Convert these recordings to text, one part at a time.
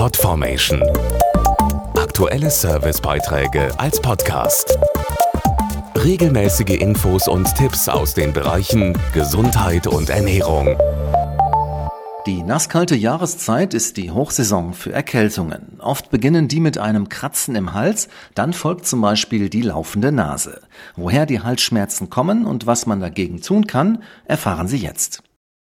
Podformation. Aktuelle Servicebeiträge als Podcast. Regelmäßige Infos und Tipps aus den Bereichen Gesundheit und Ernährung. Die nasskalte Jahreszeit ist die Hochsaison für Erkältungen. Oft beginnen die mit einem Kratzen im Hals, dann folgt zum Beispiel die laufende Nase. Woher die Halsschmerzen kommen und was man dagegen tun kann, erfahren Sie jetzt.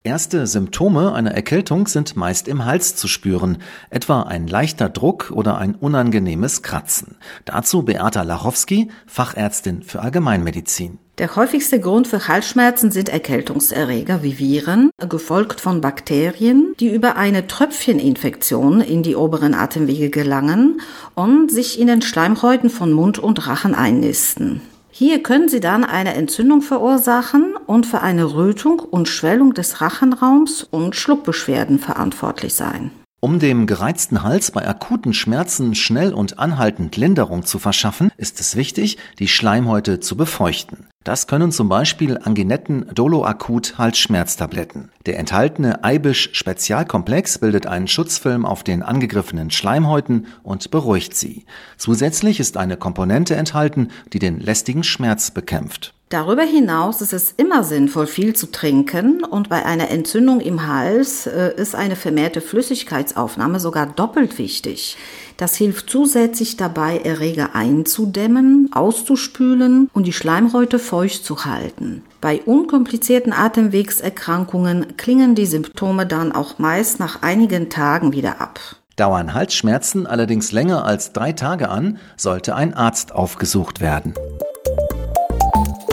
Erste Symptome einer Erkältung sind meist im Hals zu spüren, etwa ein leichter Druck oder ein unangenehmes Kratzen. Dazu Beata Lachowski, Fachärztin für Allgemeinmedizin. Der häufigste Grund für Halsschmerzen sind Erkältungserreger wie Viren, gefolgt von Bakterien, die über eine Tröpfcheninfektion in die oberen Atemwege gelangen und sich in den Schleimhäuten von Mund und Rachen einnisten. Hier können sie dann eine Entzündung verursachen und für eine Rötung und Schwellung des Rachenraums und Schluckbeschwerden verantwortlich sein. Um dem gereizten Hals bei akuten Schmerzen schnell und anhaltend Linderung zu verschaffen, ist es wichtig, die Schleimhäute zu befeuchten. Das können zum Beispiel Anginetten Doloakut Halsschmerztabletten. Der enthaltene Eibisch Spezialkomplex bildet einen Schutzfilm auf den angegriffenen Schleimhäuten und beruhigt sie. Zusätzlich ist eine Komponente enthalten, die den lästigen Schmerz bekämpft. Darüber hinaus ist es immer sinnvoll, viel zu trinken und bei einer Entzündung im Hals äh, ist eine vermehrte Flüssigkeitsaufnahme sogar doppelt wichtig. Das hilft zusätzlich dabei, Erreger einzudämmen, auszuspülen und die Schleimhäute feucht zu halten. Bei unkomplizierten Atemwegserkrankungen klingen die Symptome dann auch meist nach einigen Tagen wieder ab. Dauern Halsschmerzen allerdings länger als drei Tage an, sollte ein Arzt aufgesucht werden.